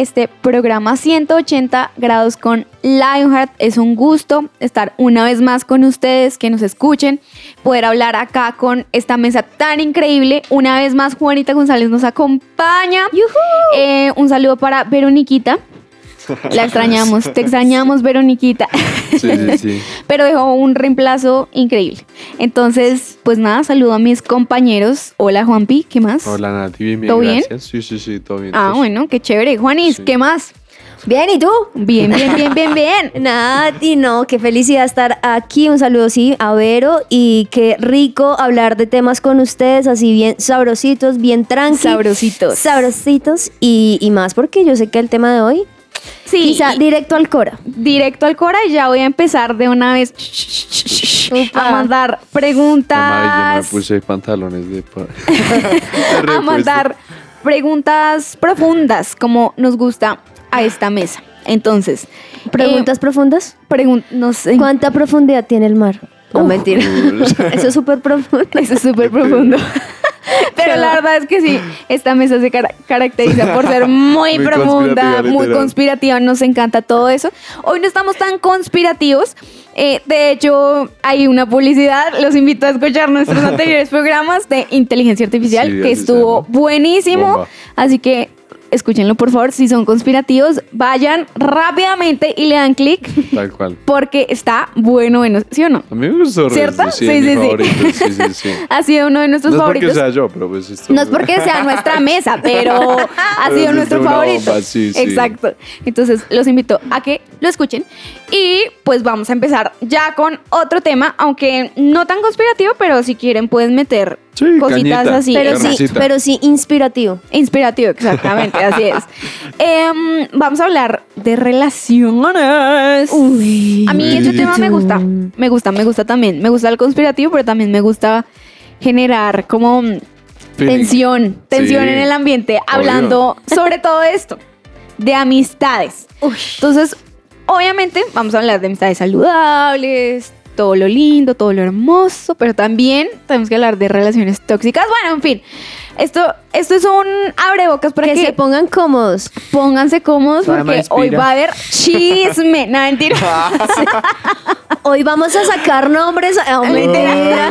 este programa 180 grados con Lionheart. Es un gusto estar una vez más con ustedes, que nos escuchen, poder hablar acá con esta mesa tan increíble. Una vez más, Juanita González nos acompaña. Eh, un saludo para Veroniquita. La extrañamos, te extrañamos, Veroniquita. Sí, sí, sí. Pero dejó un reemplazo increíble. Entonces, pues nada, saludo a mis compañeros. Hola, Juanpi, ¿qué más? Hola Nati, bien, bien, ¿Todo bien? gracias. Sí, sí, sí, todo bien. Ah, bueno, qué chévere. Juanis, Sí. ¿qué más? Bien, ¿y tú? Bien, bien, bien, bien, bien. Nati, no, qué felicidad estar aquí. Un saludo, sí, a Vero. Y qué rico hablar de temas con ustedes, así bien sabrositos, bien tranqui. Sabrositos. Sabrositos. Y, y más porque yo sé que el tema de hoy, Sí, quizá y- directo al Cora. directo al Cora y ya voy a empezar de una vez Upa. a mandar Mamá, yo me preguntas. puse pantalones de... a mandar preguntas profundas, como nos gusta a esta mesa. Entonces, ¿Preguntas profundas? pregun no sé. ¿Cuánta profundidad tiene el mar? No, Uf. mentira. Eso es súper profundo. Eso es súper profundo. Pero la verdad es que sí, esta mesa se cara- caracteriza por ser muy, Muy profunda, conspirativa, muy conspirativa, nos encanta todo eso. Hoy no estamos tan conspirativos. eh, de hecho, hay una publicidad. Los invito a escuchar nuestros anteriores programas de inteligencia artificial, Sí, que estuvo buenísimo. Bomba. Así que escúchenlo, por favor. Si son conspirativos, vayan rápidamente y le dan clic. Tal cual. Porque está bueno, bueno, ¿sí o no? A mí me gustó. ¿Cierto? Sí, Sí, sí, sí. favorito, sí, sí, sí. Ha sido uno de nuestros No es favoritos. porque sea yo, pero pues esto... No es porque sea nuestra mesa, pero ha sido nuestro favorito. bomba. Exacto. Entonces los invito a que lo escuchen. Y pues vamos a empezar ya con otro tema, aunque no tan conspirativo, pero si quieren pueden meter Sí, cositas cañita. así. Pero sí, pero sí inspirativo. Inspirativo, exactamente, así es. Em, vamos a hablar de relaciones. A mí ese tema me gusta, me gusta, me gusta también. Me gusta el conspirativo, pero también me gusta generar como mm, Feeling. tensión, tensión Sí. en el ambiente, hablando sobre todo esto, de amistades. Entonces, obviamente vamos a hablar de amistades saludables, todo lo lindo, todo lo hermoso, pero también tenemos que hablar de relaciones tóxicas. Bueno, en fin, esto, esto es un abrebocas para Que que, se pongan cómodos. pónganse cómodos Para porque hoy va a haber chisme. No, mentira. Hoy vamos a sacar nombres. Oh, mentira.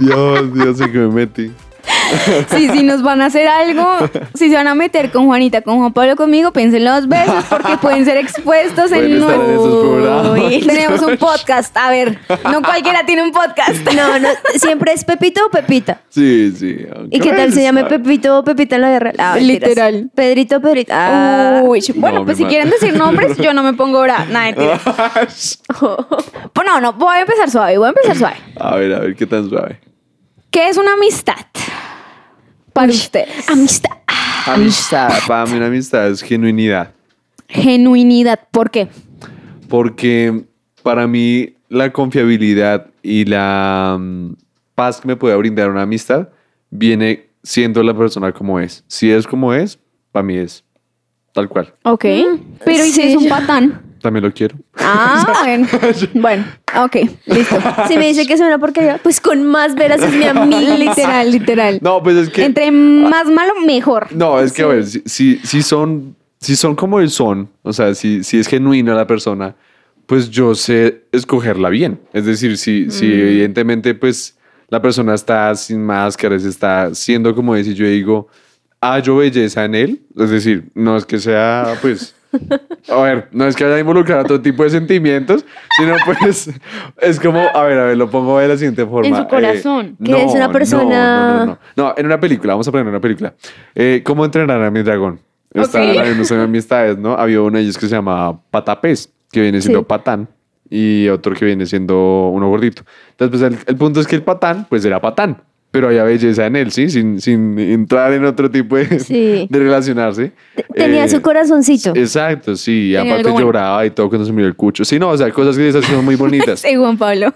Dios, Dios, sé que me metí. Sí, si nos van a hacer algo, si se van a meter con Juanita, con Juan Pablo, conmigo, piénsenlo dos veces porque pueden ser expuestos Pueden en. Uy, Tenemos un podcast, a ver, no cualquiera tiene un podcast. No, no, siempre es Pepito o Pepita. Sí, sí. ¿Y qué tal se llame. Pepito o Pepita en la guerra? Ah. Literal. Pedrito, Pedrito. Ah. Uy, bueno, No, pues si madre. quieren decir nombres, yo no me pongo brava. Nada. Pues no, no, voy a empezar suave, voy a empezar suave. a ver, a ver, qué tan suave. ¿Qué es una amistad? Para ustedes. Amistad. Amistad. Para mí una amistad es genuinidad. Genuinidad, ¿por qué? Porque para mí la confiabilidad y la mm, paz que me puede brindar una amistad viene siendo la persona como es. Si es como es, para mí es tal cual. Ok. Pero ¿y si sí, es un yo- patán? También lo quiero. Ah, bueno. Bueno, ok, listo. Si me dice que es una porquería, pues con más veras es mi amiga. Literal, literal. No, pues es que... Entre más malo, mejor. No, es que a ver, si, si, si son, si son como el son, o sea, si, si es genuina la persona, pues yo sé escogerla bien. Es decir, si, si evidentemente pues la persona está sin máscaras, está siendo como es y yo digo, hallo belleza en él, es decir, no es que sea pues... A ver, no es que haya involucrado todo tipo de sentimientos, sino pues es como, a ver, a ver, lo pongo de la siguiente forma. su corazón, que es una no, persona- No, no, no, no. No, en una película, vamos a poner una película. Eh, ¿Cómo entrenar a mi dragón? Estaban Ok. habiendo sus amistades, ¿no? Había uno de ellos que se llama Patapés, que viene siendo Sí. patán, y otro que viene siendo uno gordito. Entonces, pues el, el punto es que el patán, pues era patán. Pero había belleza en él, ¿sí? Sin, sin entrar en otro tipo de, Sí. de relacionarse. Tenía Eh, su corazoncito. Exacto, sí. Tenía aparte bueno. lloraba y todo cuando se miró el cucho. Sí, no, o sea, cosas que esas son muy bonitas. Sí, Juan Pablo.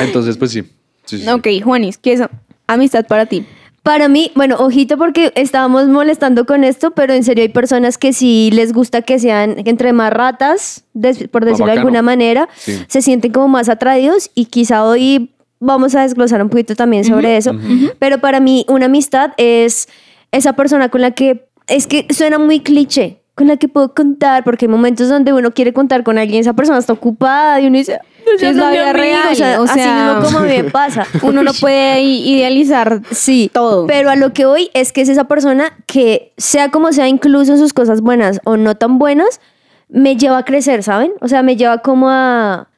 Entonces, pues sí. sí, sí, sí. ok, Juanis, ¿qué es amistad para ti? Para mí, bueno, ojito porque estábamos molestando con esto, pero en serio hay personas que sí les gusta que sean entre más ratas, por decirlo de alguna manera, Sí. se sienten como más atraídos y quizá hoy vamos a desglosar un poquito también sobre eso. Pero para mí una amistad es esa persona con la que, es que suena muy cliché, con la que puedo contar, porque hay momentos donde uno quiere contar con alguien, esa persona está ocupada y uno dice, "No Sí, es la vida amigo", real, o sea, o así sea, mismo como a mí me pasa. Uno no puede i- idealizar Sí, todo. Pero a lo que voy es que es esa persona que, sea como sea, incluso en sus cosas buenas o no tan buenas, me lleva a crecer, ¿saben? O sea, me lleva como a.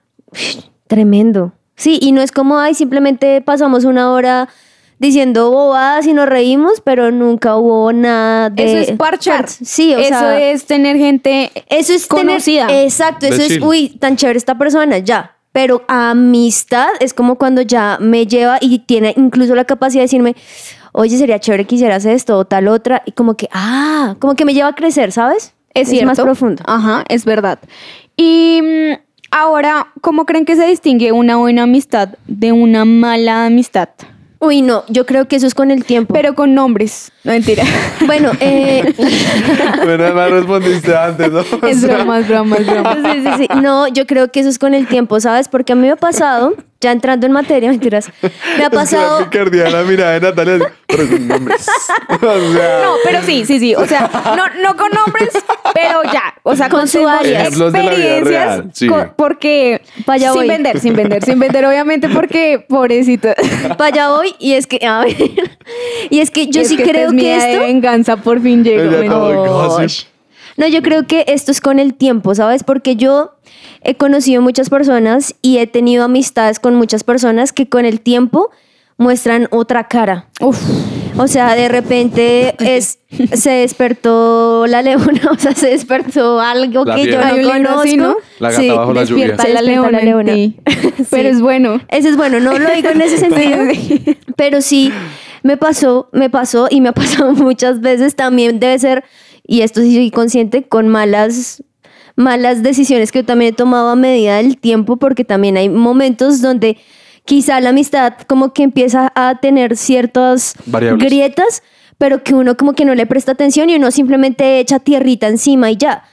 Tremendo. Sí, y no es como, ay, simplemente pasamos una hora diciendo bobadas y nos reímos, pero nunca hubo nada de. Eso es parchar. Sí, o Eso sea. es tener gente Eso es tener- conocida. exacto, De eso es, uy, tan chévere esta persona, ya. Pero amistad es como cuando ya me lleva y tiene incluso la capacidad de decirme, oye, sería chévere que hicieras esto o tal otra. Y como que, ah, como que me lleva a crecer, ¿sabes? Es cierto. más profundo. Ajá, es verdad. Y mm, ahora, ¿cómo creen que se distingue una buena amistad de una mala amistad? Uy, no, yo creo que eso es con el tiempo. Pero con nombres. No, mentira. bueno, eh, Pero además respondiste antes, ¿no? Es broma, es broma, es broma. sí, sí, sí. No, yo creo que eso es con el tiempo, ¿sabes? Porque a mí me ha pasado, ya entrando en materia, mentiras, me ha es que la pasado... mirada de Natalia, pero con nombres. O sea, No, pero sí, sí, sí. O sea, no, no con nombres, pero ya. O sea, Con su contemos área. Experiencias. sí. co- porque. Allá sin voy. vender, sin vender, sin vender, obviamente, porque pobrecito. Para allá voy y es que, a ver, y es que yo Es sí que creo es que día de esto... venganza por fin llegó. Ella No, yo creo que esto es con el tiempo, ¿sabes? Porque yo he conocido muchas personas y he tenido amistades con muchas personas que con el tiempo muestran otra cara. Uf. O sea, de repente es, se despertó la leona, o sea, se despertó algo La que yo no Hay conozco. así, ¿no? La gata bajo la lluvia. Despierta Se la leona, la leona. ti. Pero Sí. es bueno. Ese es bueno, no lo digo en ese sentido, Sí. pero sí me pasó, me pasó y me ha pasado muchas veces. También debe ser, y esto sí soy consciente, con malas, malas decisiones que yo también he tomado a medida del tiempo, porque también hay momentos donde quizá la amistad como que empieza a tener ciertas Variables. grietas, pero que uno como que no le presta atención y uno simplemente echa tierrita encima y ya.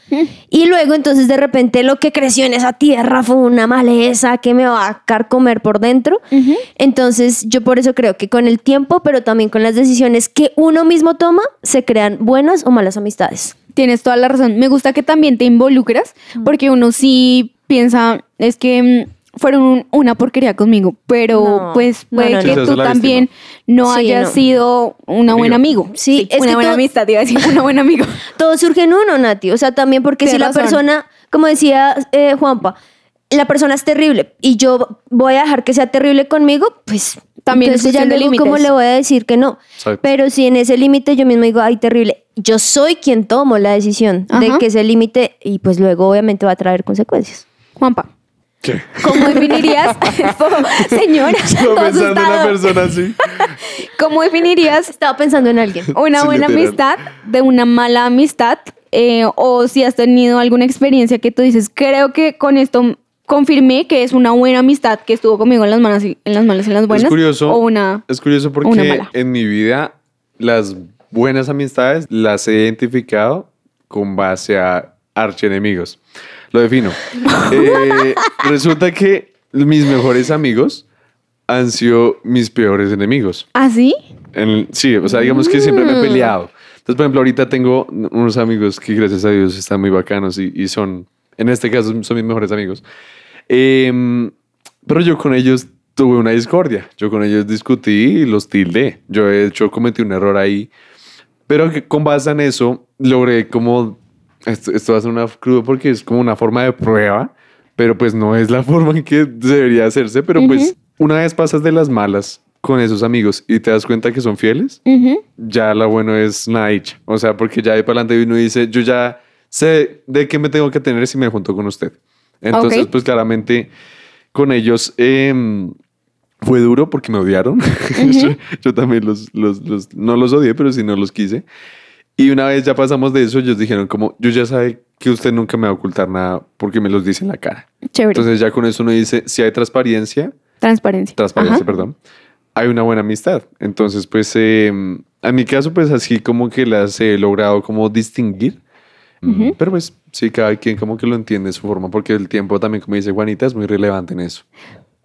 Y luego entonces de repente lo que creció en esa tierra fue una maleza que me va a carcomer por dentro. Entonces yo por eso creo que con el tiempo, pero también con las decisiones que uno mismo toma, se crean buenas o malas amistades. Tienes toda la razón. Me gusta que también te involucras, porque uno sí piensa, es que mm, fueron un- una porquería conmigo, pero No, pues puede no, que no. Tú también no Sí, hayas no. sido una buena amigo. Sí, es una que buena todo- amistad, iba a decir, una buena amigo. Todo surge en uno, Nati. O sea, también porque si la razón. persona, como decía eh, Juanpa, la persona es terrible y yo voy a dejar que sea terrible conmigo, pues También es entonces ya luego cómo le voy a decir que no. Exacto. Pero si en ese límite yo mismo digo, ay, terrible, yo soy quien tomo la decisión de que ese límite y pues luego obviamente va a traer consecuencias. Juanpa, ¿Qué? ¿cómo definirías, señora, todo pensando en una persona así. ¿cómo definirías Estaba pensando en alguien. una Sí, buena literal. amistad de una mala amistad? Eh, o si has tenido alguna experiencia que tú dices, creo que con esto confirmé que es una buena amistad que estuvo conmigo en las malas y en las malas y en las buenas. es curioso. O una. es curioso una porque mala. en mi vida las buenas amistades las he identificado con base a archienemigos. Lo defino. Eh, resulta que mis mejores amigos han sido mis peores enemigos. ¿Ah, sí? En- sí, o sea, digamos que siempre me he peleado. Entonces, por ejemplo, ahorita tengo unos amigos que gracias a Dios están muy bacanos y, y son, en este caso, son mis mejores amigos. Em, pero yo con ellos tuve una discordia. Yo con ellos discutí y los tildé. Yo de hecho cometí un error ahí. Pero con base en eso logré como... Esto, esto va a ser una crudo porque es como una forma de prueba, pero pues no es la forma en que debería hacerse. Pero pues una vez pasas de las malas con esos amigos y te das cuenta que son fieles, Ujú. ya lo bueno es nada dicha. O sea, porque ya de para adelante uno dice, yo ya sé de qué me tengo que tener si me junto con usted. Entonces, Ok. pues claramente con ellos em, fue duro porque me odiaron. yo, yo también los, los, los- no los odié, pero sí no los quise. Y una vez ya pasamos de eso, ellos dijeron como, yo ya sabe que usted nunca me va a ocultar nada porque me los dice en la cara. Chévere. Entonces ya con eso uno dice, si hay transparencia, Transparencia. transparencia, Ajá. perdón, hay una buena amistad. Entonces, pues, eh, en mi caso, pues así como que las he logrado como distinguir. Mm, Pero pues sí, cada quien como que lo entiende de su forma, porque el tiempo también, como dice Juanita, es muy relevante en eso.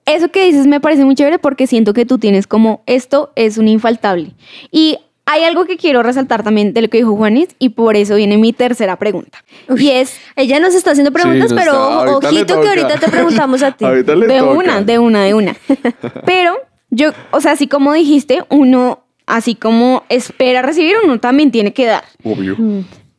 Eso que dices me parece muy chévere porque siento que tú tienes como esto es un infaltable. Y hay algo que quiero resaltar también de lo que dijo Juanis y por eso viene mi tercera pregunta. Y es Ella nos está haciendo preguntas, Sí, pero está- ojito que ahorita te preguntamos a ti. Ahorita le de toca. una, de una, de una. Pero yo, o sea, así como dijiste, uno, así como espera recibir, uno también tiene que dar. Obvio.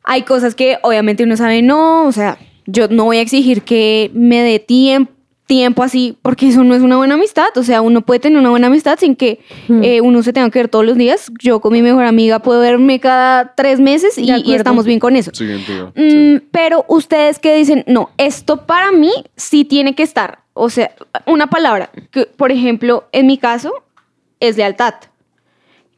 Hay cosas que obviamente uno sabe, no, o sea, yo no voy a exigir que me dé tiempo tiempo así, porque eso no es una buena amistad. O sea, uno puede tener una buena amistad sin que eh, uno se tenga que ver todos los días. Yo con mi mejor amiga puedo verme cada tres meses y, estamos bien con eso. Mm, Pero ustedes que dicen, no, esto para mí sí tiene que estar. O sea, una palabra, que por ejemplo, en mi caso, es lealtad.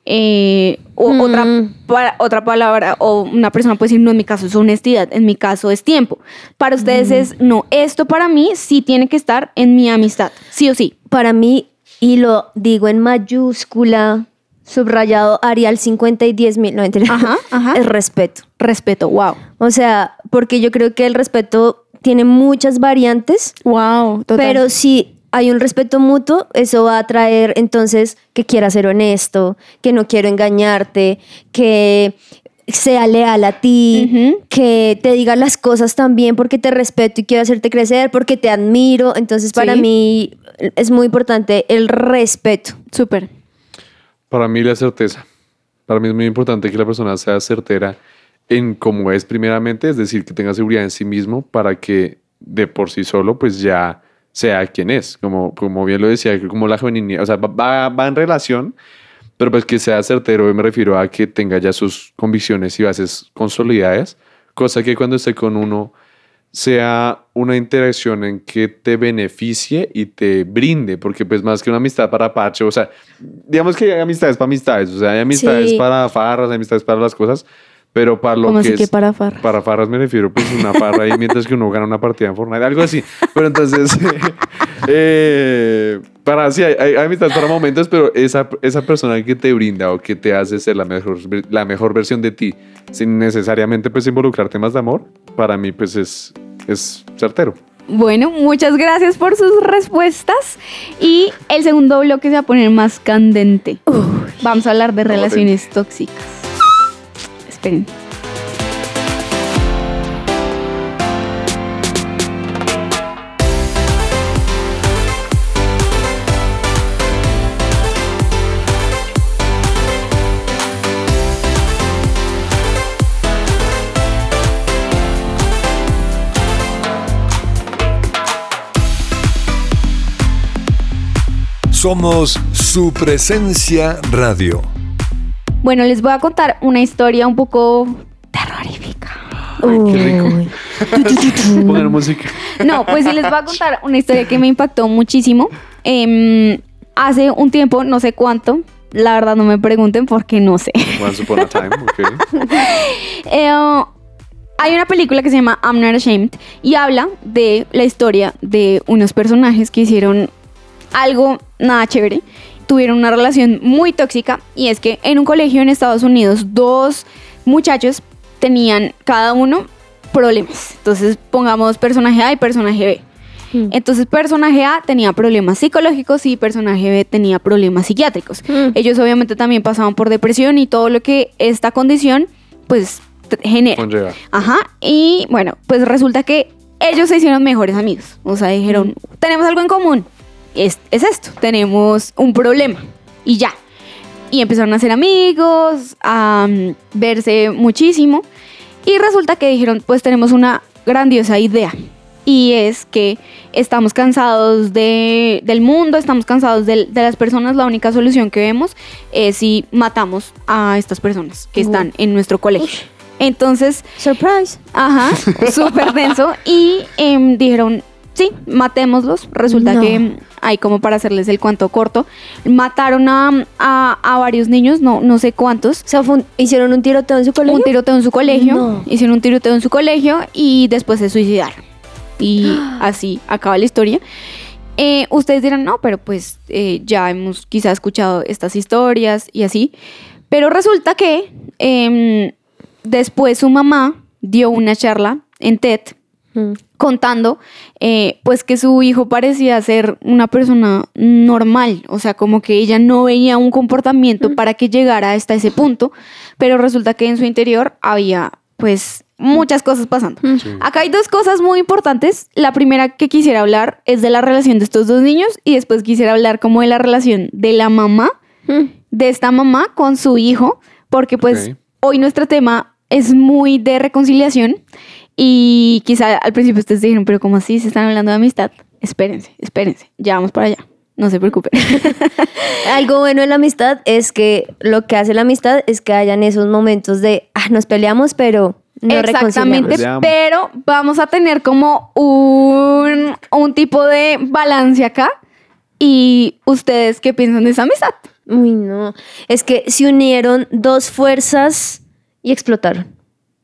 Eh, o Mm. otra, pa- otra palabra, o una persona puede decir, no, en mi caso es honestidad, en mi caso es tiempo. Para ustedes Mm. es, no, esto para mí sí tiene que estar en mi amistad, sí o sí. Para mí, y lo digo en mayúscula, subrayado Arial 50 y 10 mil, no. Ajá, ajá. Es respeto. Respeto, wow. O sea, porque yo creo que el respeto tiene muchas variantes, Wow, total. pero si hay un respeto mutuo, eso va a traer entonces que quiera ser honesto, que no quiero engañarte, que sea leal a ti, que te diga las cosas también porque te respeto y quiero hacerte crecer, porque te admiro. Entonces, para Sí. mí es muy importante el respeto. Súper. Para mí la certeza. Para mí es muy importante que la persona sea certera en cómo es primeramente, es decir, que tenga seguridad en sí mismo para que de por sí solo pues ya sea quien es, como, como bien lo decía, como la feminidad, o sea, va, va en relación, pero pues que sea certero, me refiero a que tenga ya sus convicciones y bases consolidadas, cosa que cuando esté con uno sea una interacción en que te beneficie y te brinde, porque pues más que una amistad para parche, o sea, digamos que hay amistades para amistades, o sea, hay amistades Sí. para farras, hay amistades para las cosas, pero para lo ¿Cómo que así que es para farras? para farras me refiero pues una farra ahí mientras que uno gana una partida en Fortnite, algo así. Pero entonces, eh, para sí, hay, hay amistades para momentos, pero esa, esa persona que te brinda o que te hace ser la mejor, la mejor versión de ti, sin necesariamente pues involucrar temas de amor, para mí pues es, es certero. Bueno, muchas gracias por sus respuestas. Y el segundo bloque se va a poner más candente. Vamos a hablar de relaciones tóxicas. Somos su presencia radio. Bueno, les voy a contar una historia un poco terrorífica. Uy. Poner música. No, pues sí les voy a contar una historia que me impactó muchísimo. Em, hace un tiempo, no sé cuánto, la verdad no me pregunten porque no sé. Once upon a time, ok. Eh, hay una película que se llama I'm Not Ashamed y habla de la historia de unos personajes que hicieron algo nada chévere. Tuvieron una relación muy tóxica y es que en un colegio en Estados Unidos dos muchachos tenían cada uno problemas. Entonces pongamos personaje A y personaje B. Mm. Entonces personaje A tenía problemas psicológicos y personaje B tenía problemas psiquiátricos. Mm. Ellos obviamente también pasaban por depresión y todo lo que esta condición pues genera. Conlleva. Ajá. Y bueno, pues resulta que ellos se hicieron mejores amigos. O sea, dijeron, tenemos algo en común. Es, es esto, tenemos un problema. Y ya. Y empezaron a ser amigos, a mm, verse muchísimo. Y resulta que dijeron, pues tenemos una grandiosa idea. Y es que estamos cansados de- del mundo, estamos cansados del- de, las personas. La única solución que vemos es si matamos a estas personas que están en nuestro colegio. Entonces, Surprise. Ajá, súper denso. Y em, dijeron, sí, matémoslos. Resulta No. que hay como para hacerles el cuento corto. Mataron a, a- a varios niños, no, no sé cuántos. O sea, fue un- hicieron un tiroteo en su colegio. Un tiroteo en su colegio. No. Hicieron un tiroteo en su colegio y después se suicidaron. Y así acaba la historia. Eh, ustedes dirán, no, pero pues eh, ya hemos quizá escuchado estas historias y así. Pero resulta que em, después su mamá dio una charla en TED Mm. contando eh, pues que su hijo parecía ser una persona normal, o sea, como que ella no veía un comportamiento para que llegara hasta ese punto, pero resulta que en su interior había pues muchas cosas pasando. Acá hay dos cosas muy importantes. La primera que quisiera hablar es de la relación de estos dos niños y después quisiera hablar como de la relación de la mamá, Mm. de esta mamá con su hijo, porque pues hoy nuestro tema es muy de reconciliación y quizá al principio ustedes dijeron, pero ¿cómo así? ¿Se están hablando de amistad? Espérense, espérense, ya vamos para allá, no se preocupen. Algo bueno de la amistad es que lo que hace la amistad es que hayan esos momentos de, ah, nos peleamos, pero no Exactamente, pero vamos a tener como un, un tipo de balance acá. ¿Y ustedes qué piensan de esa amistad? Uy, no. Es que se unieron dos fuerzas y explotaron.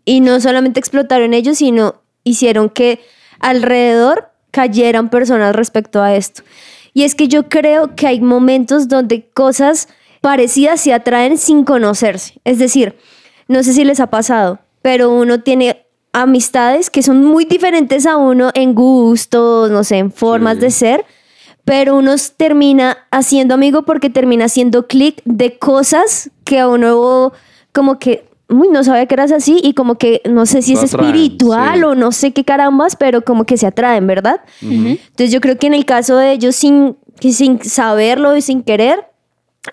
Y no solamente explotaron ellos, sino hicieron que alrededor cayeran personas respecto a esto. Y es que yo creo que hay momentos donde cosas parecidas se atraen sin conocerse. Es decir, no sé si les ha pasado, pero uno tiene amistades que son muy diferentes a uno en gustos, no sé, en formas Sí. de ser, pero uno termina haciendo amigo porque termina haciendo clic de cosas que a uno como que uy, no sabía que eras así y como que no sé si Lo es atraen, espiritual sí. o no sé qué carambas, pero como que se atraen, ¿verdad? Entonces yo creo que en el caso de ellos sin, que sin saberlo y sin querer,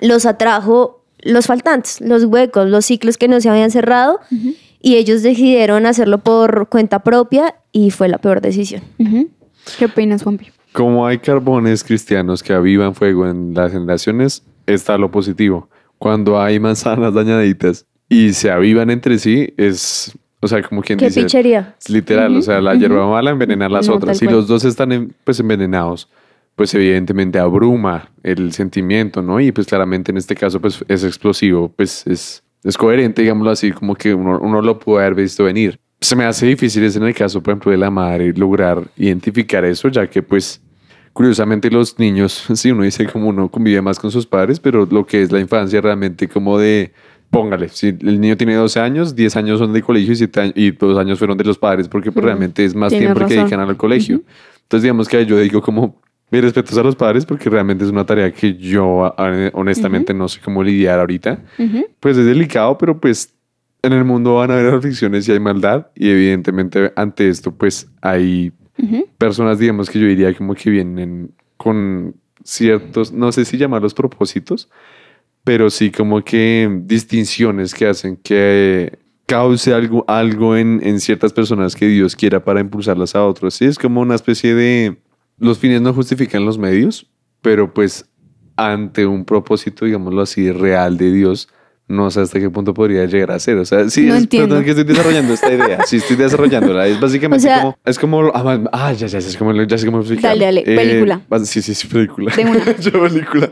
los atrajo los faltantes, los huecos, los ciclos que no se habían cerrado y ellos decidieron hacerlo por cuenta propia y fue la peor decisión. ¿Qué opinas, Juanpi? Como hay carbones cristianos que avivan fuego en las generaciones, está lo positivo. Cuando hay manzanas dañaditas y se avivan entre sí, es, o sea, como quien Qué dice, pichería. es literal, o sea, la hierba mala envenena a las No, otras. Si cual. los dos están en- pues envenenados, pues evidentemente abruma el sentimiento, ¿no? Y pues claramente en este caso pues es explosivo, pues es, es coherente, digámoslo así, como que uno, uno lo puede haber visto venir. Se me hace difícil es en el caso, por ejemplo, de la madre lograr identificar eso, ya que pues curiosamente los niños, sí, uno dice como uno convive más con sus padres, pero lo que es la infancia realmente como de, póngale, si el niño tiene 12 años, 10 años son de colegio y, siete años, y 2 años fueron de los padres, porque pues, realmente es más Tienes tiempo que razón. dedican al colegio. Entonces digamos que yo digo como, mis respetos a los padres, porque realmente es una tarea que yo a- honestamente no sé cómo lidiar ahorita. Pues es delicado, pero pues en el mundo van a haber aflicciones y hay maldad, y evidentemente ante esto pues hay personas, digamos que yo diría como que vienen con ciertos, no sé si llamarlos propósitos, pero sí como que distinciones que hacen que cause algo, algo en, en ciertas personas que Dios quiera para impulsarlas a otros. Sí, es como una especie de... Los fines no justifican los medios, pero pues ante un propósito, digámoslo así, real de Dios, no sé hasta qué punto podría llegar a ser. O sea, sí, No es, entiendo. que estoy desarrollando esta idea. Sí, estoy desarrollándola. Es básicamente O sea- como... Es como... Ah, ah, ya, ya, ya, sé cómo, ya sé cómo explicarlo. Dale, dale, película. bas- sí, sí, sí, película. De una. Yo, película.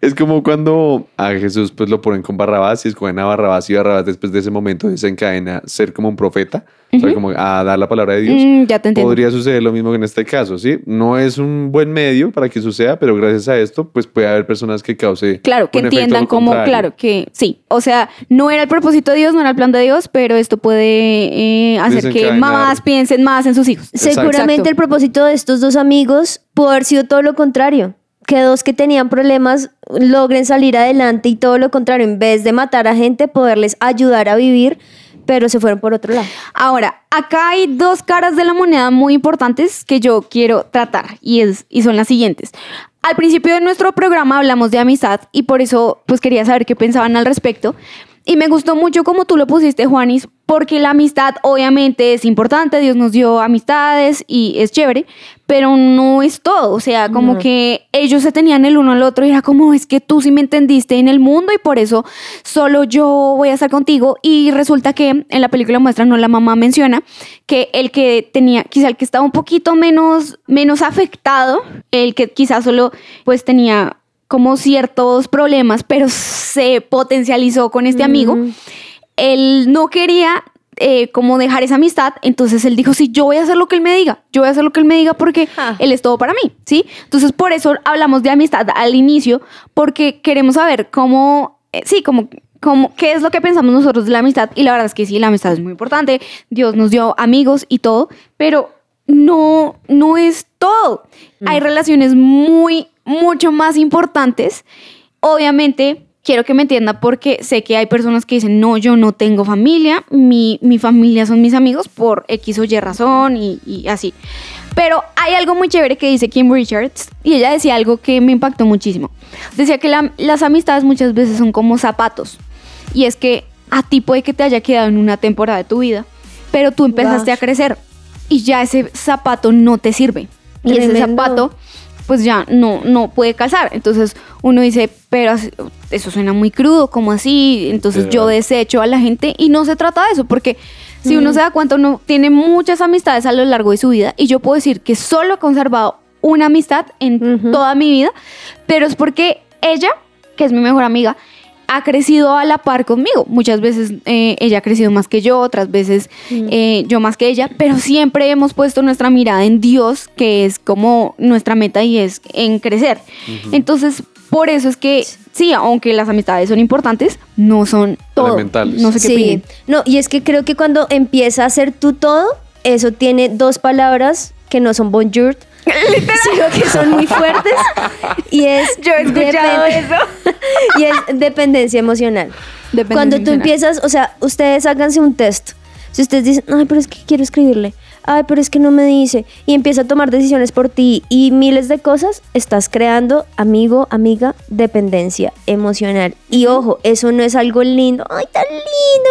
Es como cuando a Jesús pues lo ponen con Barrabás y escogen a Barrabás y Barrabás después de ese momento desencadena ser como un profeta, o sea, como a dar la palabra de Dios. Mm, ya te entiendo. Podría suceder lo mismo que en este caso, ¿sí? No es un buen medio para que suceda, pero gracias a esto, pues puede haber personas que cause. Claro, que entiendan como, contrario. claro, que sí. O sea, no era el propósito de Dios, no era el plan de Dios, pero esto puede eh, hacer que mamás piensen más en sus hijos. Seguramente Exacto. el propósito de estos dos amigos pudo haber sido todo lo contrario. Que dos que tenían problemas logren salir adelante y todo lo contrario, en vez de matar a gente, poderles ayudar a vivir, pero se fueron por otro lado. Ahora, acá hay dos caras de la moneda muy importantes que yo quiero tratar y, es, y son las siguientes. Al principio de nuestro programa hablamos de amistad y por eso pues quería saber qué pensaban al respecto. Y me gustó mucho como tú lo pusiste, Juanis, porque la amistad obviamente es importante, Dios nos dio amistades y es chévere, pero no es todo, o sea, como que ellos se tenían el uno al otro y era como, es que tú sí me entendiste en el mundo y por eso solo yo voy a estar contigo y resulta que en la película muestra, no la mamá menciona, que el que tenía, quizá el que estaba un poquito menos, menos afectado, el que quizás solo pues tenía como ciertos problemas, pero se potencializó con este amigo. Él no quería eh, como dejar esa amistad, entonces él dijo, sí, yo voy a hacer lo que él me diga, yo voy a hacer lo que él me diga porque Ah. él es todo para mí, ¿sí? Entonces por eso hablamos de amistad al inicio, porque queremos saber cómo, eh, sí, como... Como, ¿Qué es lo que pensamos nosotros de la amistad? Y la verdad es que sí, la amistad es muy importante. Dios nos dio amigos y todo, pero no, no es todo. Hay relaciones muy, mucho más importantes. Obviamente, quiero que me entienda porque sé que hay personas que dicen, no, yo no tengo familia, mi, mi familia son mis amigos por X o Y razón y, y así. Pero hay algo muy chévere que dice Kim Richards y ella decía algo que me impactó muchísimo. Decía que la- las amistades muchas veces son como zapatos y es que a ti puede que te haya quedado en una temporada de tu vida, pero tú empezaste Gosh. a crecer y ya ese zapato no te sirve. Y ese zapato pues ya no, no puede calzar. Entonces uno dice, pero eso suena muy crudo, como así? Entonces yo desecho a la gente y no se trata de eso, porque si Mm. uno se da cuenta, uno tiene muchas amistades a lo largo de su vida y yo puedo decir que solo he conservado una amistad en toda mi vida, pero es porque ella, que es mi mejor amiga, ha crecido a la par conmigo. Muchas veces eh, ella ha crecido más que yo, otras veces eh, yo más que ella, pero siempre hemos puesto nuestra mirada en Dios, que es como nuestra meta y es en crecer. Entonces, por eso es que sí, aunque las amistades son importantes, no son todo. No sé qué Sí, opinen. no, y es que creo que cuando empieza a ser tú todo, eso tiene dos palabras que no son bonjour, sino que son muy fuertes. Y es, Yo he escuchado eso. y es dependencia emocional. Dependencia Cuando tú emocional. empiezas, o sea, ustedes háganse un test. Si ustedes dicen, ay, pero es que quiero escribirle, ay, pero es que no me dice, y empieza a tomar decisiones por ti y miles de cosas, estás creando, amigo, amiga, dependencia emocional. Y ojo, eso no es algo lindo, ay, tan lindo,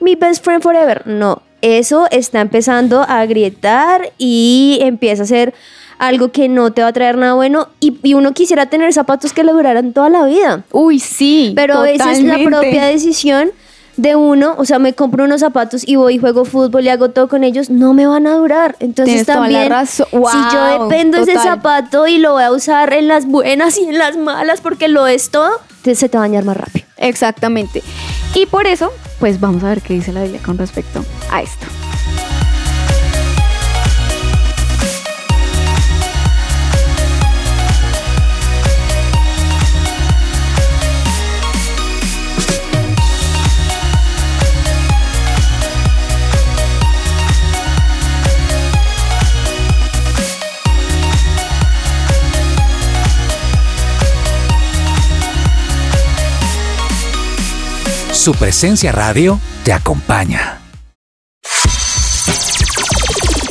mi, mi best friend forever. No, eso está empezando a agrietar y empieza a ser algo que no te va a traer nada bueno y, y uno quisiera tener zapatos que le duraran toda la vida. Uy, sí. Pero a veces la totalmente. propia decisión de uno, o sea, me compro unos zapatos y voy y juego fútbol y hago todo con ellos, no me van a durar. Entonces Tienes la también, si yo dependo de ese zapato y lo voy a usar en las buenas y en las malas porque lo es todo, se te va a dañar más rápido. Exactamente. Y por eso, pues vamos a ver qué dice la Biblia con respecto a esto. Su presencia radio te acompaña.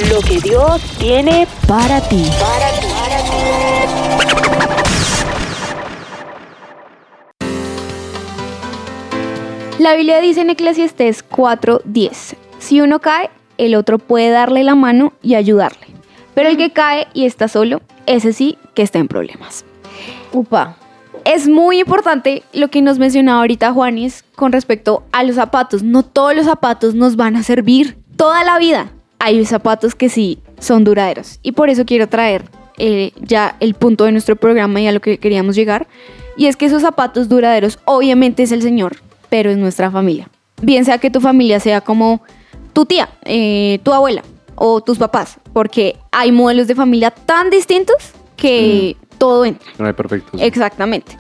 Lo que Dios tiene Para ti. La Biblia dice en Eclesiastés 4:10, si uno cae, el otro puede darle la mano y ayudarle. Pero el que cae y está solo, ese sí que está en problemas. Upa. Es muy importante lo que nos mencionaba ahorita Juanis con respecto a los zapatos. No todos los zapatos nos van a servir toda la vida. Hay zapatos que sí son duraderos. Y por eso quiero traer eh, ya el punto de nuestro programa y a lo que queríamos llegar. Y es que esos zapatos duraderos obviamente es el Señor, pero es nuestra familia. Bien sea que tu familia sea como tu tía, eh, tu abuela o tus papás, porque hay modelos de familia tan distintos que todo entra. No hay perfectos. Exactamente.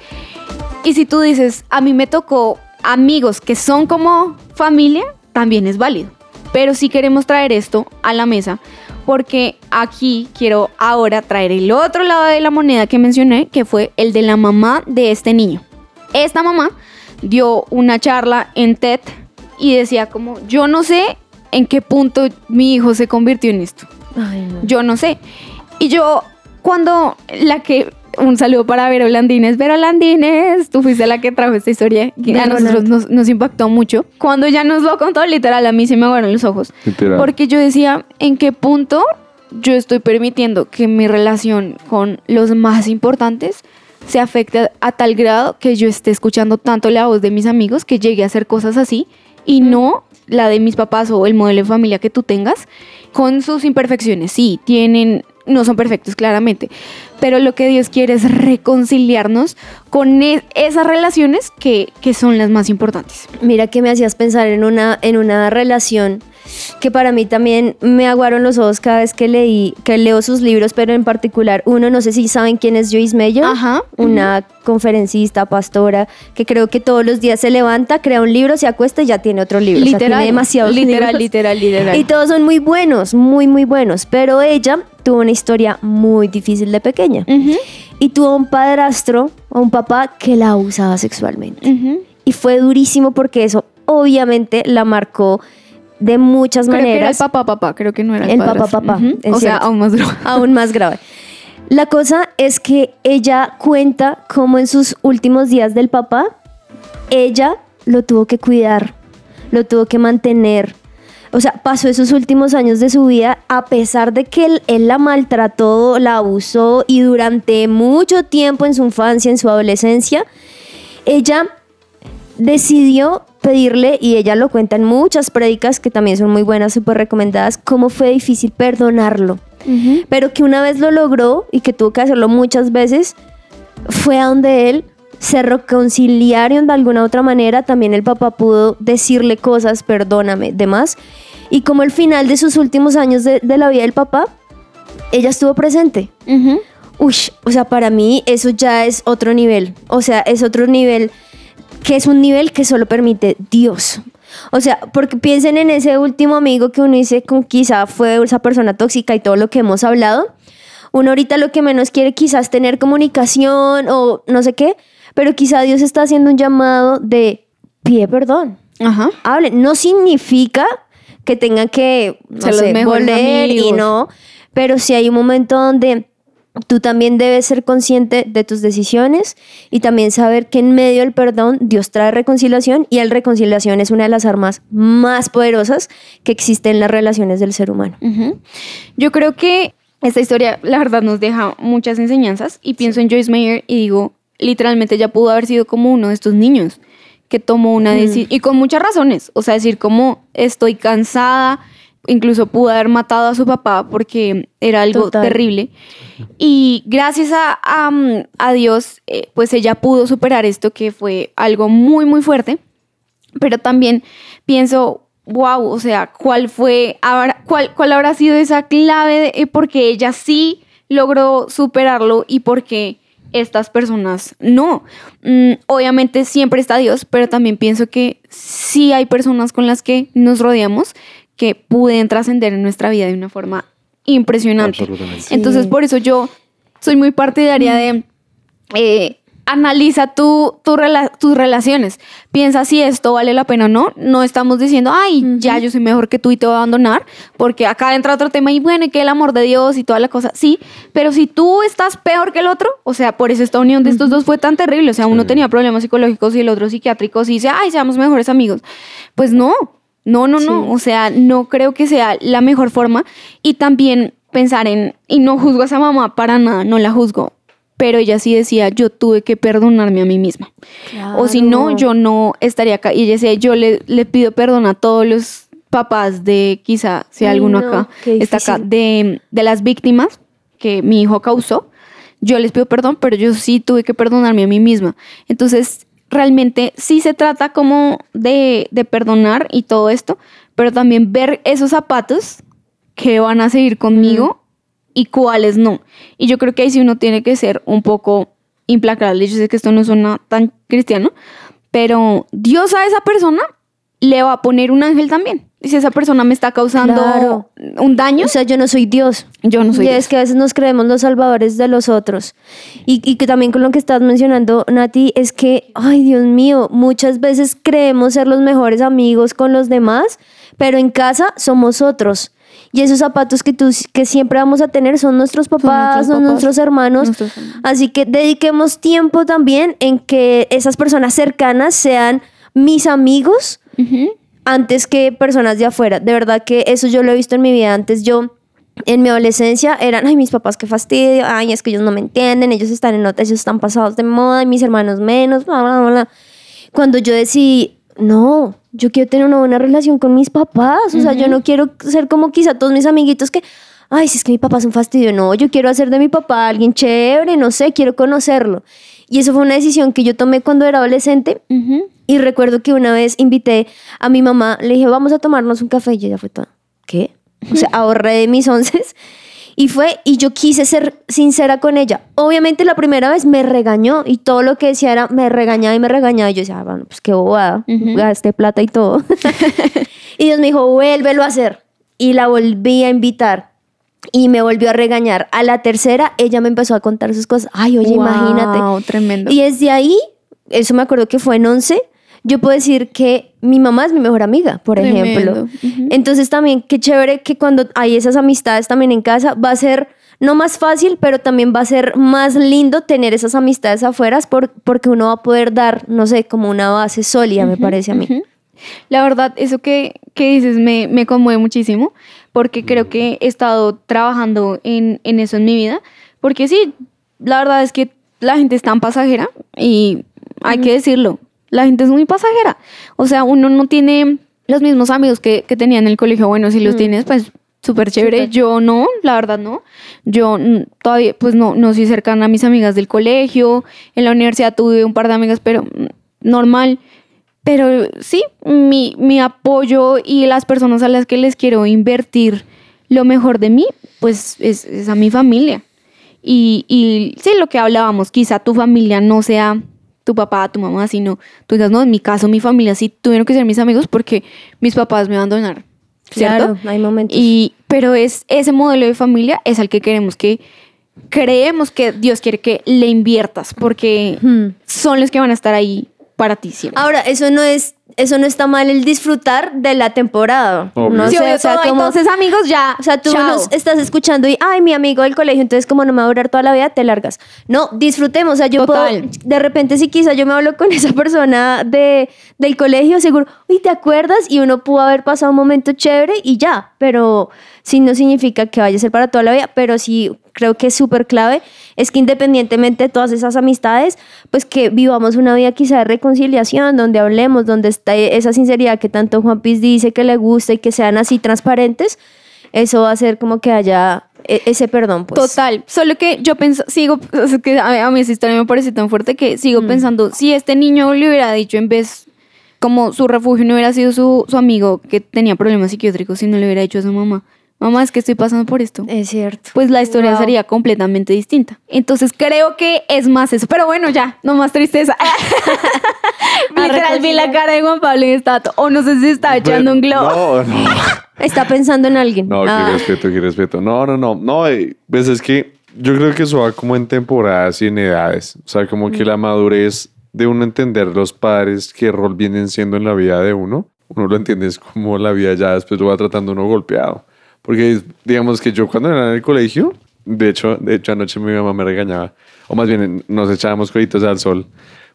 Y si tú dices, a mí me tocó amigos que son como familia, también es válido. Pero sí queremos traer esto a la mesa porque aquí quiero ahora traer el otro lado de la moneda que mencioné, que fue el de la mamá de este niño. Esta mamá dio una charla en TED y decía como, yo no sé en qué punto mi hijo se convirtió en esto. Ay, no. Yo no sé. Y yo, cuando la que un saludo para Vero Landines. Vero Landines, tú fuiste la que trajo esta historia que a nosotros nos, nos impactó mucho. Cuando ya nos lo contó, literal, a mí se me aguaron los ojos. Literal. Porque yo decía, ¿en qué punto yo estoy permitiendo que mi relación con los más importantes se afecte a tal grado que yo esté escuchando tanto la voz de mis amigos que llegue a hacer cosas así y no la de mis papás o el modelo de familia que tú tengas con sus imperfecciones? Sí, tienen no son perfectos claramente, pero lo que Dios quiere es reconciliarnos con e- esas relaciones que, que son las más importantes. Mira que me hacías pensar en una, en una relación que para mí también me aguaron los ojos cada vez que leí, que leo sus libros, pero en particular uno, no sé si saben quién es Joyce Meyer, Ajá, una conferencista, pastora, que creo que todos los días se levanta, crea un libro, se acuesta y ya tiene otro libro. O sea, tiene Literal, demasiados literal, libros. literal, literal. Y todos son muy buenos, muy, muy buenos. Pero ella tuvo una historia muy difícil de pequeña. Ujú, Y tuvo un padrastro o un papá que la abusaba sexualmente. Y fue durísimo porque eso obviamente la marcó de muchas Creo que era el maneras. papá, papá, creo que no era el, El papá, papá, O sea, cierto. aún más grave. aún más grave. La cosa es que ella cuenta cómo en sus últimos días del papá, ella lo tuvo que cuidar, lo tuvo que mantener. O sea, pasó esos últimos años de su vida a pesar de que él, él la maltrató, la abusó y durante mucho tiempo en su infancia, en su adolescencia, ella decidió pedirle, y ella lo cuenta en muchas prédicas que también son muy buenas, súper recomendadas, cómo fue difícil perdonarlo. Pero que una vez lo logró y que tuvo que hacerlo muchas veces, fue a donde él se reconciliaron de alguna otra manera. También el papá pudo decirle cosas, perdóname, demás. Y como el final de sus últimos años de, de la vida del papá, ella estuvo presente. Ujú. Uy, o sea, para mí eso ya es otro nivel. O sea, es otro nivel que es un nivel que solo permite Dios. O sea, porque piensen en ese último amigo que uno dice con quizá fue esa persona tóxica y todo lo que hemos hablado. Uno ahorita lo que menos quiere quizás tener comunicación o no sé qué, pero quizá Dios está haciendo un llamado de pide perdón. Ajá. Hablen. No significa que tengan que no los sé, mejores volver y amigos. no, pero sí hay un momento donde tú también debes ser consciente de tus decisiones y también saber que en medio del perdón Dios trae reconciliación y la reconciliación es una de las armas más poderosas que existen en las relaciones del ser humano. Yo creo que esta historia, la verdad, nos deja muchas enseñanzas y pienso en Joyce Meyer y digo, literalmente ya pudo haber sido como uno de estos niños que tomó una decisión y con muchas razones, o sea, decir como estoy cansada, incluso pudo haber matado a su papá porque era algo Total. terrible. Y gracias a, a, a Dios, eh, pues ella pudo superar esto que fue algo muy, muy fuerte. Pero también pienso, wow, o sea, ¿cuál fue, habrá- cuál, cuál habrá sido esa clave de eh, porque ella sí logró superarlo y porque estas personas no? Mm, obviamente siempre está Dios, pero también pienso que sí hay personas con las que nos rodeamos que pueden trascender en nuestra vida de una forma impresionante. Absolutamente. Entonces, Sí. por eso yo soy muy partidaria de eh, analiza tu, tu rela- tus relaciones. Piensa si esto vale la pena o no. No estamos diciendo, ay, ya yo soy mejor que tú y te voy a abandonar, porque acá entra otro tema y bueno, y que el amor de Dios y toda la cosa. Sí, pero si tú estás peor que el otro, o sea, por eso esta unión de estos dos fue tan terrible. O sea, uno tenía problemas psicológicos y el otro psiquiátricos y dice, ay, seamos mejores amigos. Pues no, no, no, no. O sea, no creo que sea la mejor forma. Y también pensar en, y no juzgo a esa mamá para nada, no la juzgo. Pero ella sí decía, yo tuve que perdonarme a mí misma. O si no, Claro. yo no estaría acá. Y ella decía, yo le, le pido perdón a todos los papás de, quizá, si Ay, alguno no, acá está acá, de, de las víctimas que mi hijo causó. Yo les pido perdón, pero yo sí tuve que perdonarme a mí misma. Entonces, realmente sí se trata como de, de perdonar y todo esto, pero también ver esos zapatos que van a seguir conmigo y cuáles no. Y yo creo que ahí sí uno tiene que ser un poco implacable. Yo sé que esto no suena tan cristiano, pero Dios a esa persona le va a poner un ángel también. Y si esa persona me está causando Claro. un daño, O sea, yo no soy Dios. yo no soy y Dios. es que a veces nos creemos los salvadores de los otros. Y, y que también con lo que estás mencionando, Nati, es que, ay Dios mío, muchas veces creemos ser los mejores amigos con los demás, pero en casa somos otros. Y esos zapatos que tú que siempre vamos a tener son nuestros papás, nuestros son papás, nuestros hermanos. nuestros hermanos. Así que dediquemos tiempo también en que esas personas cercanas sean mis amigos antes que personas de afuera. De verdad que eso yo lo he visto en mi vida. Antes yo, en mi adolescencia, eran, ay, mis papás, qué fastidio, ay, es que ellos no me entienden, ellos están en otra, ellos están pasados de moda, y mis hermanos menos, bla, bla, bla. Cuando yo decidí, no, yo quiero tener una buena relación con mis papás, o sea, yo no quiero ser como quizá todos mis amiguitos que... Ay, si es que mi papá es un fastidio. No, yo quiero hacer de mi papá alguien chévere, no sé, quiero conocerlo. Y eso fue una decisión que yo tomé cuando era adolescente. Y recuerdo que una vez invité a mi mamá, le dije, vamos a tomarnos un café. Y ella fue toda, ¿qué? O sea, ahorré de mis onces. Y fue, y yo quise ser sincera con ella. Obviamente la primera vez me regañó y todo lo que decía era, me regañaba y me regañaba. Y yo decía, ah, bueno, pues qué bobada, gasté plata y todo. y Dios me dijo, vuélvelo a hacer. Y la volví a invitar. Y me volvió a regañar. A la tercera, ella me empezó a contar sus cosas. Ay, oye, Wow, imagínate. tremendo. Y desde ahí, eso me acuerdo que fue en 11, yo puedo decir que mi mamá es mi mejor amiga, por Tremendo. ejemplo. Entonces también, qué chévere que cuando hay esas amistades también en casa, va a ser no más fácil, pero también va a ser más lindo tener esas amistades afuera por, porque uno va a poder dar, no sé, como una base sólida, me parece a mí. La verdad, eso que, que dices me, me conmueve muchísimo porque creo que he estado trabajando en, en eso en mi vida. Porque sí, la verdad es que la gente es tan pasajera y hay que decirlo, la gente es muy pasajera. O sea, uno no tiene los mismos amigos que, que tenía en el colegio. Bueno, si los tienes, pues súper chévere. Yo no, la verdad no. Yo mm, todavía, pues no, no soy cercana a mis amigas del colegio. En la universidad tuve un par de amigas, pero mm, normal. Pero sí, mi, mi apoyo y las personas a las que les quiero invertir lo mejor de mí, pues es, es a mi familia. Y, y sí, lo que hablábamos, quizá tu familia no sea tu papá, tu mamá, sino tú digas, no, en mi caso, mi familia sí tuvieron que ser mis amigos porque mis papás me abandonaron. ¿Cierto? Claro, hay momentos. Y, pero es ese modelo de familia es al que queremos que creemos que Dios quiere que le inviertas porque Hmm. son los que van a estar ahí para ti siempre. Ahora, eso no es, eso no está mal el disfrutar de la temporada. Obvio. No Sí, sé, obvio, o sea, todo. como- entonces amigos ya, O sea, tú chao. nos estás escuchando y, ay, mi amigo del colegio, entonces como no me va a durar toda la vida, te largas. No, disfrutemos. O sea, yo Total. puedo, de repente si quizá yo me hablo con esa persona de, del colegio, seguro, uy, ¿te acuerdas? Y uno pudo haber pasado un momento chévere y ya, pero sí no significa que vaya a ser para toda la vida, pero sí creo que es súper clave, es que independientemente de todas esas amistades, pues que vivamos una vida quizá de reconciliación, donde hablemos, donde está esa sinceridad que tanto Juan Piz dice que le gusta y que sean así transparentes, eso va a hacer como que haya e- ese perdón, pues. Total, solo que yo penso, sigo, sea, que a, a mí esa historia me parece tan fuerte que sigo Mm. pensando, si este niño le hubiera dicho en vez, como su refugio no hubiera sido su, su amigo que tenía problemas psiquiátricos, si no le hubiera dicho a su mamá, mamá, es que estoy pasando por esto. Es cierto. Pues la historia Wow. sería completamente distinta. Entonces creo que es más eso. Pero bueno, ya, no más tristeza. Literal, vi la cara de Juan Pablo y estaba, to- o no sé si estaba echando un globo. No, no. Está pensando en alguien. No, Ah. qué respeto, qué respeto. No, no, no. No, pues es que yo creo que eso va como en temporadas y en edades. O sea, como que la madurez de uno entender los padres qué rol vienen siendo en la vida de uno. Uno lo entiende es como la vida ya después lo va tratando uno golpeado. Porque digamos que yo cuando era en el colegio, de hecho, de hecho anoche mi mamá me regañaba, o más bien nos echábamos coditos al sol,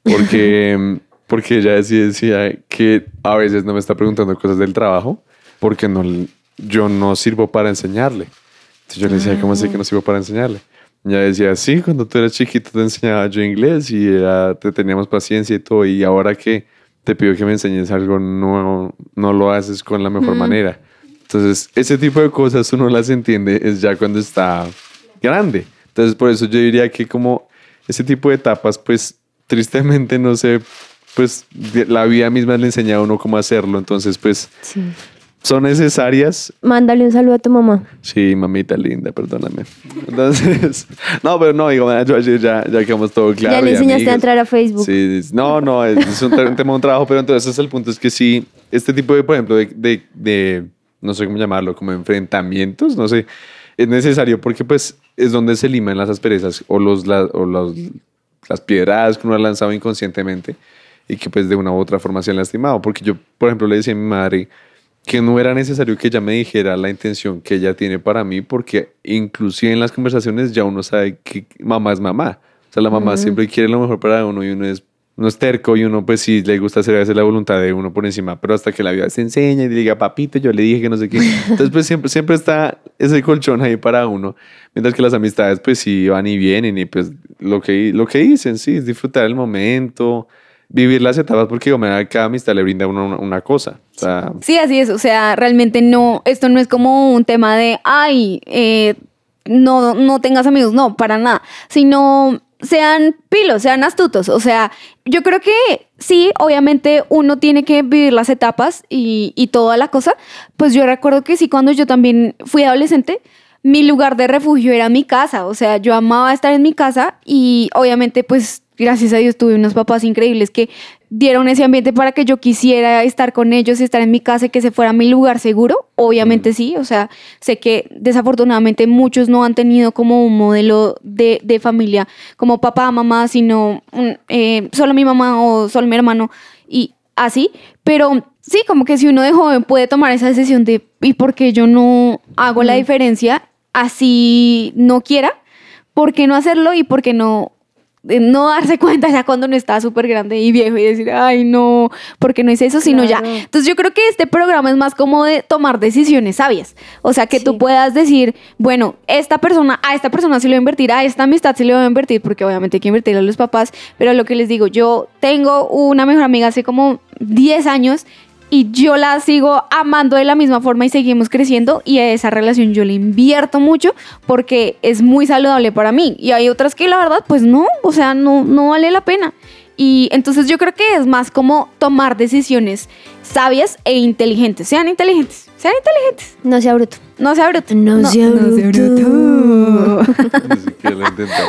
porque, porque ella decía, decía que a veces no me está preguntando cosas del trabajo, porque no, yo no sirvo para enseñarle. Entonces yo le decía, ¿cómo así que no sirvo para enseñarle? Y ella decía, sí, cuando tú eras chiquito te enseñaba yo inglés y era- te teníamos paciencia y todo, y ahora que te pido que me enseñes algo, no, no lo haces con la mejor manera. Entonces, ese tipo de cosas uno las entiende es ya cuando está grande. Entonces, por eso yo diría que como ese tipo de etapas, pues tristemente no sé, pues la vida misma le enseña a uno cómo hacerlo. Entonces, pues Sí. son necesarias. Mándale un saludo a tu mamá. Sí, mamita linda, perdóname. Entonces, no, pero no, digo, yo ayer ya, ya quedamos todo claro. ya le enseñaste a entrar a Facebook. Sí, no, no, es, es un tema de un trabajo, pero entonces el punto es que sí, este tipo de, por ejemplo, de, de, de, no sé cómo llamarlo, como enfrentamientos, no sé, es necesario porque pues es donde se liman las asperezas o, los, la- o los, las piedradas que uno ha lanzado inconscientemente y que pues de una u otra forma se han lastimado. Porque yo, por ejemplo, le decía a mi madre que no era necesario que ella me dijera la intención que ella tiene para mí, porque inclusive en las conversaciones ya uno sabe que mamá es mamá. O sea, la mamá siempre quiere lo mejor para uno y uno es, uno es terco y uno pues sí le gusta hacer a veces la voluntad de uno por encima, pero hasta que la vida se enseña y diga, papito, yo le dije que no sé qué. Entonces pues siempre, siempre está ese colchón ahí para uno, mientras que las amistades pues sí van y vienen y pues lo que, lo que dicen, sí, es disfrutar el momento, vivir las etapas porque cada amistad le brinda uno una, una cosa. O sea, Sí, así es. O sea, realmente no, esto no es como un tema de, ay, eh, no, no tengas amigos, no, para nada, sino sean pilos, sean astutos. O sea, yo creo que sí, obviamente uno tiene que vivir las etapas y, toda la cosa. Pues yo recuerdo que sí, cuando yo también fui adolescente, mi lugar de refugio era mi casa. O sea, yo amaba estar en mi casa y obviamente pues gracias a Dios tuve unos papás increíbles que dieron ese ambiente para que yo quisiera estar con ellos y estar en mi casa y que se fuera mi lugar seguro. Obviamente sí, o sea, sé que desafortunadamente muchos no han tenido como un modelo de, de familia como papá, mamá, sino eh, solo mi mamá o solo mi hermano y así. Pero sí, como que si uno de joven puede tomar esa decisión de ¿y por qué yo no hago la diferencia así no quiera? ¿Por qué no hacerlo y por qué no no darse cuenta ya cuando uno está súper grande y viejo y decir, ay, no, porque no hice eso, sino ya. Entonces yo creo que este programa es más como de tomar decisiones sabias. O sea, que Sí. tú puedas decir, bueno, esta persona, a esta persona sí le voy a invertir, a esta amistad sí le voy a invertir, porque obviamente hay que invertirle a los papás, pero lo que les digo, yo tengo una mejor amiga hace como 10 años y yo la sigo amando de la misma forma y seguimos creciendo y a esa relación yo le invierto mucho porque es muy saludable para mí y hay otras que la verdad pues no, o sea, no, no vale la pena. Y entonces yo creo que es más como tomar decisiones sabias e inteligentes. Sean inteligentes, sean inteligentes. No sea bruto. No sea bruto. No sea bruto. Ni siquiera lo he intentado.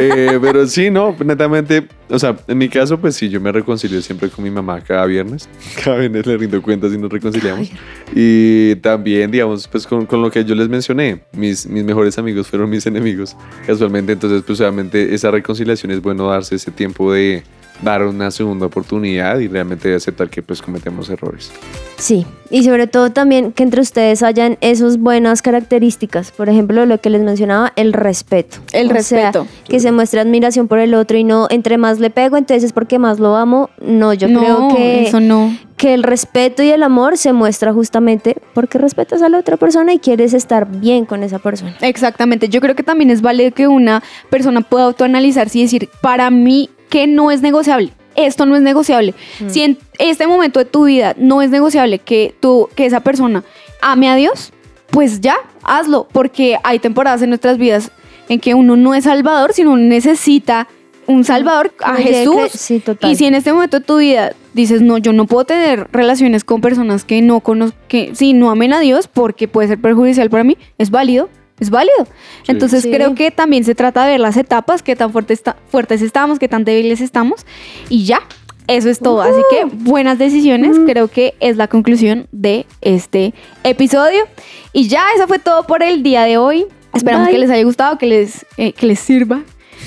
Eh, pero sí, no, netamente, o sea, en mi caso, pues sí, yo me reconcilio siempre con mi mamá cada viernes. Cada viernes le rindo cuentas y nos reconciliamos. Y también, digamos, pues con, con lo que yo les mencioné, mis, mis mejores amigos fueron mis enemigos, casualmente. Entonces, pues obviamente esa reconciliación es bueno darse ese tiempo de dar una segunda oportunidad y realmente de aceptar que pues cometemos errores. Sí, y sobre todo también que entre ustedes hayan esas buenas características. Por ejemplo, lo que les mencionaba, el respeto. El O sea, respeto. que se muestre admiración por el otro y no entre más le pego, entonces es porque más lo amo. No, yo no, creo que, eso no. que el respeto y el amor se muestra justamente porque respetas a la otra persona y quieres estar bien con esa persona. Exactamente, yo creo que también es válido que una persona pueda autoanalizarse y decir, para mí, ¿qué no es negociable? Esto no es negociable. Si en este momento de tu vida no es negociable que tú, que esa persona ame a Dios, pues ya, hazlo, porque hay temporadas en nuestras vidas en que uno no es salvador, sino uno necesita un salvador a Jesús. cre- sí, total. Y si en este momento de tu vida dices, no, yo no puedo tener relaciones con personas que no conozco, que sí, no amen a Dios porque puede ser perjudicial para mí, es válido, es válido. Entonces Sí. creo que también se trata de ver las etapas, qué tan fuertes, está- fuertes estamos, qué tan débiles estamos y ya. Eso es todo. Así que buenas decisiones, creo que es la conclusión de este episodio. Y ya, eso fue todo por el día de hoy. Esperamos Bye. que les haya gustado, que les, eh, que les sirva,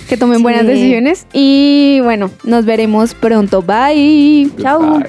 que tomen buenas decisiones. Y bueno, nos veremos pronto. Bye. Chao.